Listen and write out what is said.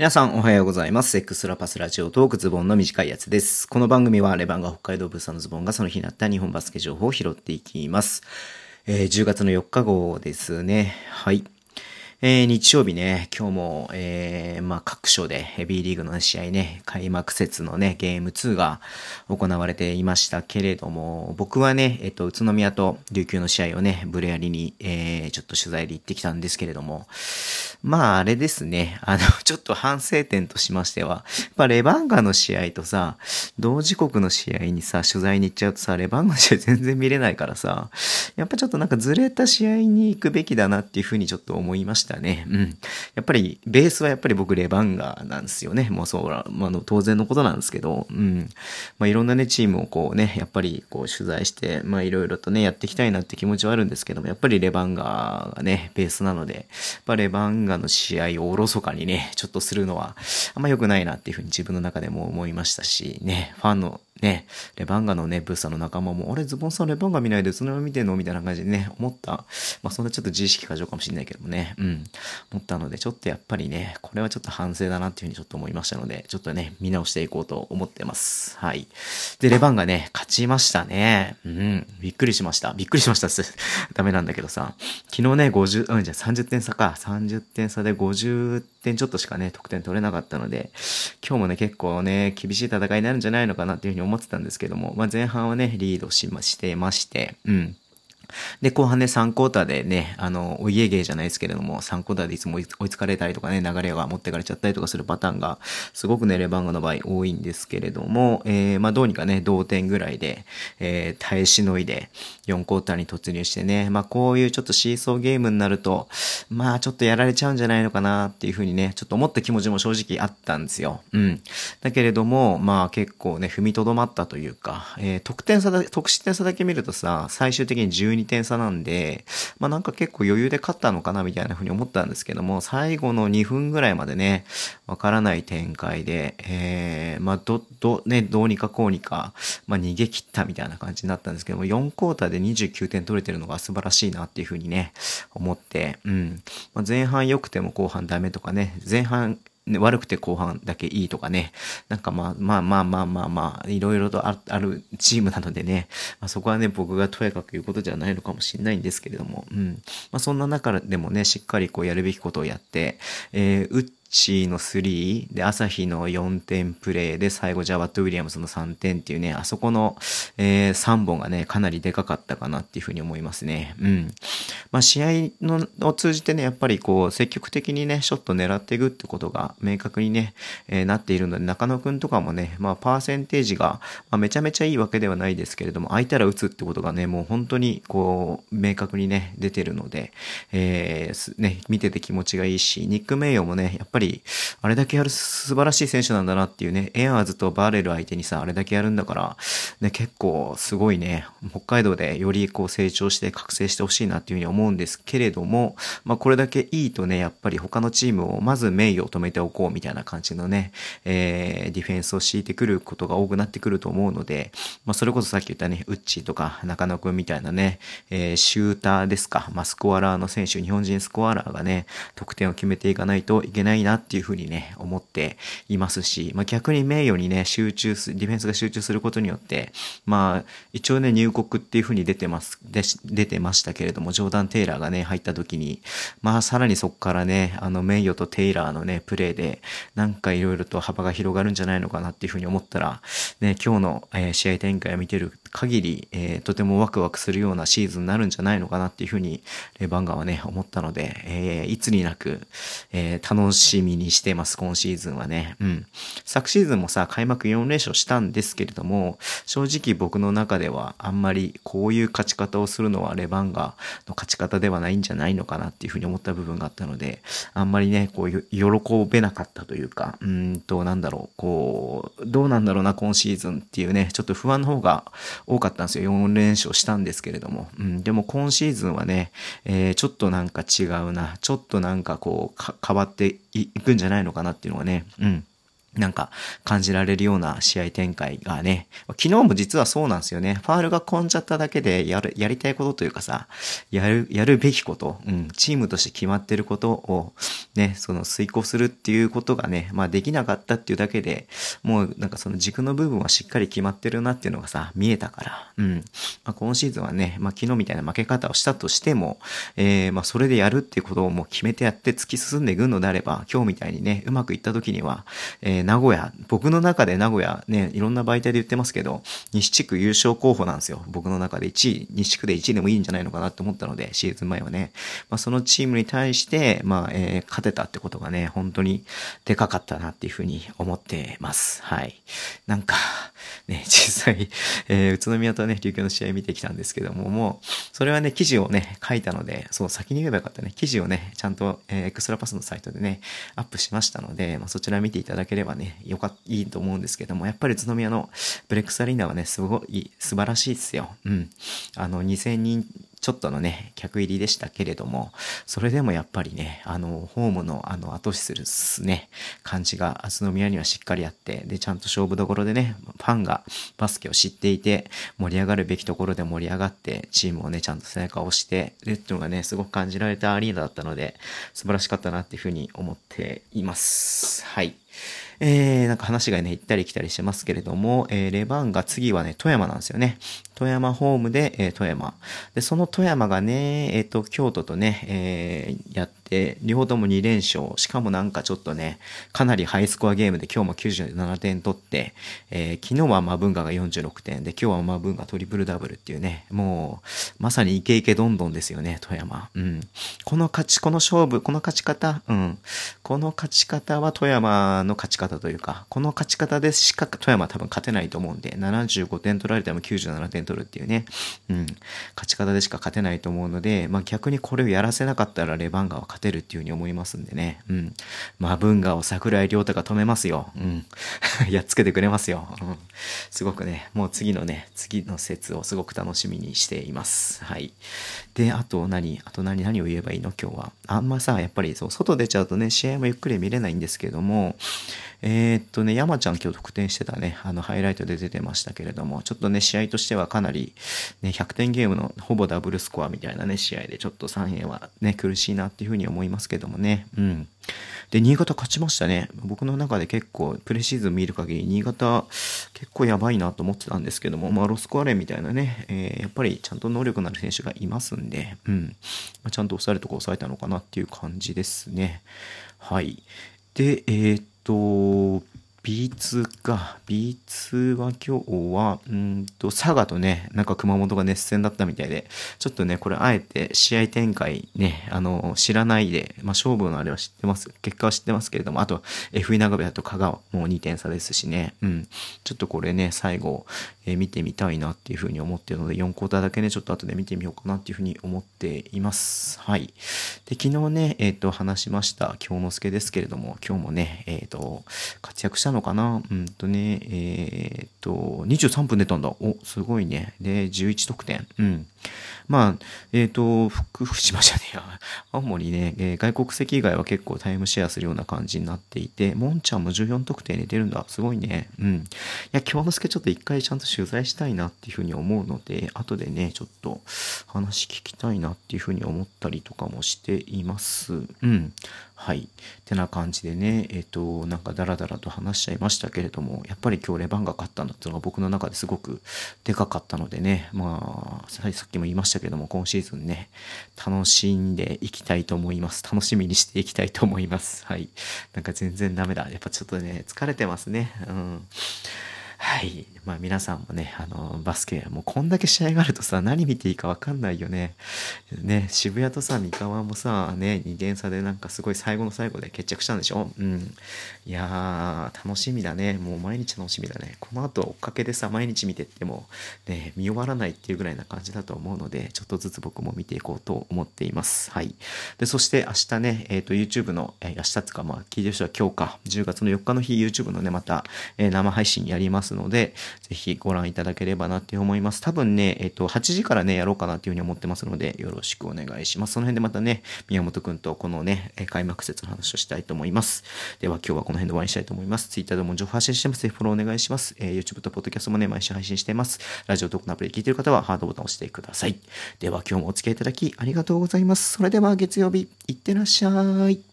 皆さんおはようございます。エクスラパスラジオトークズボンの短いやつです。この番組はレバンが北海道ブースのズボンがその日になった日本バスケ情報を拾っていきます。えー10月の4日号ですね。はい。えー日曜日ね、今日も、えーまあ、各所で、えーリーグの、試合ね、開幕節のね、ゲーム2が行われていましたけれども、僕はね、えっ、と、宇都宮と琉球の試合をね、ブレアリに、えーちょっと取材で行ってきたんですけれども、まあ、あれですね、あの、ちょっと反省点としましては、やっぱレバンガの試合とさ、同時刻の試合にさ、取材に行っちゃうとさ、レバンガの試合全然見れないからさ、やっぱちょっとなんかずれた試合に行くべきだなっていうふうにちょっと思いましたね。うん。やっぱり、ベースはやっぱり僕レバンガーなんですよね。もうそう、まあ、の当然のことなんですけど、うん。まあ、いろんなね、チームをこうね、やっぱりこう取材して、まあ、いろいろとね、やっていきたいなって気持ちはあるんですけども、やっぱりレバンガーがね、ベースなので、やっぱレバンガーの試合をおろそかにね、ちょっとするのは、あんま良くないなっていうふうに自分の中でも思いましたし、ね、ファンのね、レバンガのね、ブースターの仲間も、あれ、ズボンさんレバンガ見ないで、そのまま見てんのみたいな感じでね、思った。まあ、そんなちょっと自意識過剰かもしれないけどもね、うん。思ったので、ちょっとやっぱりね、これはちょっと反省だなっていうふうにちょっと思いましたので、ちょっとね、見直していこうと思ってます。はい。で、レバンガね、勝ちましたね。うん。びっくりしました。びっくりしましたっす。ダメなんだけどさ。昨日ね、50、うん、じゃあ30点差か。30点差で50点ちょっとしかね、得点取れなかったので、今日もね、結構ね、厳しい戦いになるんじゃないのかなっていうふうに思ってたんですけども、まあ、前半はね、リードしましてまして、うん。で、後半ね、3クォーターでね、あの、お家芸じゃないですけれども、3クォーターでいつも追いつかれたりとかね、流れが持ってかれちゃったりとかするパターンが、すごくね、レバンガの場合多いんですけれども、えー、まあ、どうにかね、同点ぐらいで、えー、耐えしのいで、4クォーターに突入してね、まあ、こういうちょっとシーソーゲームになると、まあ、ちょっとやられちゃうんじゃないのかなっていうふうにね、ちょっと思った気持ちも正直あったんですよ。うん。だけれども、まあ、結構ね、踏みとどまったというか、えー、得点差だ、得失点差だけ見るとさ、最終的に12 2点差なんで、まあなんか結構余裕で勝ったのかなみたいな風に思ったんですけども、最後の2分ぐらいまでね、わからない展開で、えー、まあど、ど、ね、どうにかこうにか、まあ逃げ切ったみたいな感じになったんですけども、4クォーターで29点取れてるのが素晴らしいなっていう風にね、思って、うん。まあ、前半良くても後半ダメとかね、前半ね、悪くて後半だけいいとかね。なんかまあまあまあまあまあまあ、いろいろとあるチームなのでね。まあ、そこはね、僕がとやかく言うことじゃないのかもしれないんですけれども。うん。まあそんな中でもね、しっかりこうやるべきことをやって、えー、打ってチの3で、朝日の4点プレーで、最後ジャワット・ウィリアムズの3点っていうね、あそこの、えー、3本がね、かなりでかかったかなっていうふうに思いますね。うん。まあ試合のを通じてね、やっぱりこう、積極的にね、ショット狙っていくってことが明確にね、えーなっているので、中野くんとかもね、まあパーセンテージが、まあ、めちゃめちゃいいわけではないですけれども、空いたら打つってことがね、もう本当にこう、明確にね、出てるので、えーね、見てて気持ちがいいし、ニック・メイヨもね、やっぱり、りあれだけやる素晴らしい選手なんだなっていうね、エアーズとバーレル相手にさ、あれだけやるんだから、ね、結構すごいね、北海道でよりこう成長して覚醒してほしいなっていうふうに思うんですけれども、まあこれだけいいとね、やっぱり他のチームをまず名誉を止めておこうみたいな感じのね、えーディフェンスを敷いてくることが多くなってくると思うので、まあそれこそさっき言ったね、ウッチーとか中野くんみたいなね、えーシューターですか、まあスコアラーの選手、日本人スコアラーがね、得点を決めていかないといけないななっていうふうにね、思っていますし、まあ逆に名誉にね、集中す、ディフェンスが集中することによって、まあ一応ね、入国っていうふうに出てます、で出てましたけれども、ジョーダン・テイラーがね、入った時に、まあさらにそこからね、あの名誉とテイラーのね、プレーで、なんかいろいろと幅が広がるんじゃないのかなっていうふうに思ったら、ね、今日の、えー試合展開を見てる限り、えーとてもワクワクするようなシーズンになるんじゃないのかなっていうふうに、レバンガはね、思ったので、えーいつになく、えー楽しみにしてます、今シーズンはね。うん。昨シーズンもさ、開幕4連勝したんですけれども、正直僕の中ではあんまりこういう勝ち方をするのはレバンガの勝ち方ではないんじゃないのかなっていうふうに思った部分があったので、あんまりね、こういう、喜べなかったというか、うんと、なんだろう、こう、どうなんだろうな、今シーズンっていうね、ちょっと不安の方が多かったんですよ。4連勝したんですけれども。うん、でも今シーズンはね、えーちょっとなんか違うな、ちょっとなんかこう、変わっていいくんじゃないのかなっていうのがね、うん。なんか感じられるような試合展開がね、昨日も実はそうなんですよね。ファールが飛んじゃっただけでやる、やりたいことというかさ、やる、やるべきこと、うん、チームとして決まってることをね、その遂行するっていうことがね、まあできなかったっていうだけで、もうなんかその軸の部分はしっかり決まってるなっていうのがさ、見えたから、うん。まあ、今シーズンはね、まあ昨日みたいな負け方をしたとしても、えー、まあそれでやるっていうことをもう決めてやって突き進んでいくのであれば、今日みたいにね、うまくいった時には、えー、名古屋、僕の中で名古屋ね、いろんな媒体で言ってますけど、西地区優勝候補なんですよ。僕の中で1位、西地区で1位でもいいんじゃないのかなって思ったので、シーズン前はね。まあ、そのチームに対して、まあ、えー、勝てたってことがね、本当にでかかったなっていうふうに思ってます。はい。なんか、ね、実際、えー、宇都宮とね、琉球の試合見てきたんですけども、もう、それはね、記事をね、書いたので、そう、先に言えばよかったね。記事をね、ちゃんと、えー、エクストラパスのサイトでね、アップしましたので、まあ、そちら見ていただければね、よかっいいと思うんですけども、やっぱり宇都宮のブレックスアリーナはね、すごい素晴らしいですよ。うん。あの、2000人ちょっとのね、客入りでしたけれども、それでもやっぱりね、あの、ホームのあの、後押しするすね、感じが宇都宮にはしっかりあって、で、ちゃんと勝負どころでね、ファンがバスケを知っていて、盛り上がるべきところで盛り上がって、チームをね、ちゃんと背中を押してるっていうのがね、すごく感じられたアリーナだったので、素晴らしかったなっていうふうに思っています。はい。えー、なんか話がね、行ったり来たりしてますけれども、えー、レバンが次はね、富山なんですよね。富山ホームで、えー、富山。で、その富山がね、えっ、ー、と、京都とね、えー、やって、両方とも2連勝。しかもなんかちょっとね、かなりハイスコアゲームで今日も97点取って、えー、昨日はマブンガが46点で、今日はマブンガトリプルダブルっていうね、もう、まさにイケイケどんどんですよね、富山。うん。この勝ち、この勝負、この勝ち方、うん。この勝ち方は富山の勝ち方というか、この勝ち方でしか富山は多分勝てないと思うんで、75点取られても97点取るっていうね、うん、勝ち方でしか勝てないと思うので、まあ逆にこれをやらせなかったらレバンガは勝てるっていうふうに思いますんでね、うん。まあ文ガを桜井亮太が止めますよ。うん。やっつけてくれますよ。うん。すごくね、もう次のね、次の説をすごく楽しみにしています。はい。で、あと何、あと何、何を言えばいいの？今日は。あんまさ、やっぱりそう、外出ちゃうとね、試合もゆっくり見れないんですけども、えー、っとね、山ちゃん今日得点してたね、あのハイライトで出てましたけれども、ちょっとね、試合としてはかなり、ね、100点ゲームのほぼダブルスコアみたいなね、試合でちょっと3円はね、苦しいなっていうふうに思いますけどもね、うん。で、新潟勝ちましたね。僕の中で結構、プレシーズン見る限り、新潟結構やばいなと思ってたんですけども、まあ、ロスコアレンみたいなね、えー、やっぱりちゃんと能力のある選手がいますんで、うん。まあ、ちゃんと抑えるとこ抑えたのかなっていう感じですね。はい。で、えー、っと、B2 か。B2 は今日は、うんと、佐賀とね、なんか熊本が熱戦だったみたいで、ちょっとね、これあえて試合展開ね、あの、知らないで、まあ、勝負のあれは知ってます。結果は知ってますけれども、あと、FE 長部だと香川もう2点差ですしね、うん。ちょっとこれね、最後、えー、見てみたいなっていうふうに思ってるので、4クォーターだけね、ちょっと後で見てみようかなっていうふうに思っています。はい。で、昨日ね、えっ、ー、と、話しました、京之助ですけれども、今日もね、えっ、ー、と、活躍したのかな？うんとね、えっ、と、23分出たんだ。お、すごいね。で、11得点。うん。まあ、えっ、と、福島じゃねえや。青森ね、えー、外国籍以外は結構タイムシェアするような感じになっていて、もんちゃんも14得点で出るんだ。すごいね。うん。いや、京之助ちょっと一回ちゃんと取材したいなっていうふうに思うので、後でね、ちょっと話聞きたいなっていうふうに思ったりとかもしています。うん。はい。てな感じでね、えっ、ー、と、なんかダラダラと話しちゃいましたけれども、やっぱり今日レバンが勝ったのっていうのが僕の中ですごくでかかったのでね、まあ、さっきも言いましたけども、今シーズンね、楽しんでいきたいと思います。楽しみにしていきたいと思います。はい。なんか全然ダメだ。やっぱちょっとね、疲れてますね。うん。はい。まあ皆さんもね、あの、バスケ、もうこんだけ試合があるとさ、何見ていいかわかんないよね。ね、渋谷とさ、三河もさ、ね、2点差でなんかすごい最後の最後で決着したんでしょ？うん。いやー、楽しみだね。もう毎日楽しみだね。この後追っかけでさ、毎日見てっても、ね、見終わらないっていうぐらいな感じだと思うので、ちょっとずつ僕も見ていこうと思っています。はい。で、そして明日ね、えっ、ー、と、YouTube の、えー、明日つか、まあ、聞いてる人は今日か、10月の4日の日、YouTube のね、また、えー、生配信やりますのでので、ぜひご覧いただければなって思います。多分ね、えっと、8時からね、やろうかなっていうふうに思ってますので、よろしくお願いします。その辺でまたね、宮本くんとこのね、開幕節の話をしたいと思います。では今日はこの辺で終わりにしたいと思います。Twitter でも情報発信してます。フォローお願いします。えー、YouTube と Podcast もね、毎週配信しています。ラジオトークのアプリで聞いてる方はハードボタンを押してください。では今日もお付き合いいただきありがとうございます。それでは月曜日、いってらっしゃい。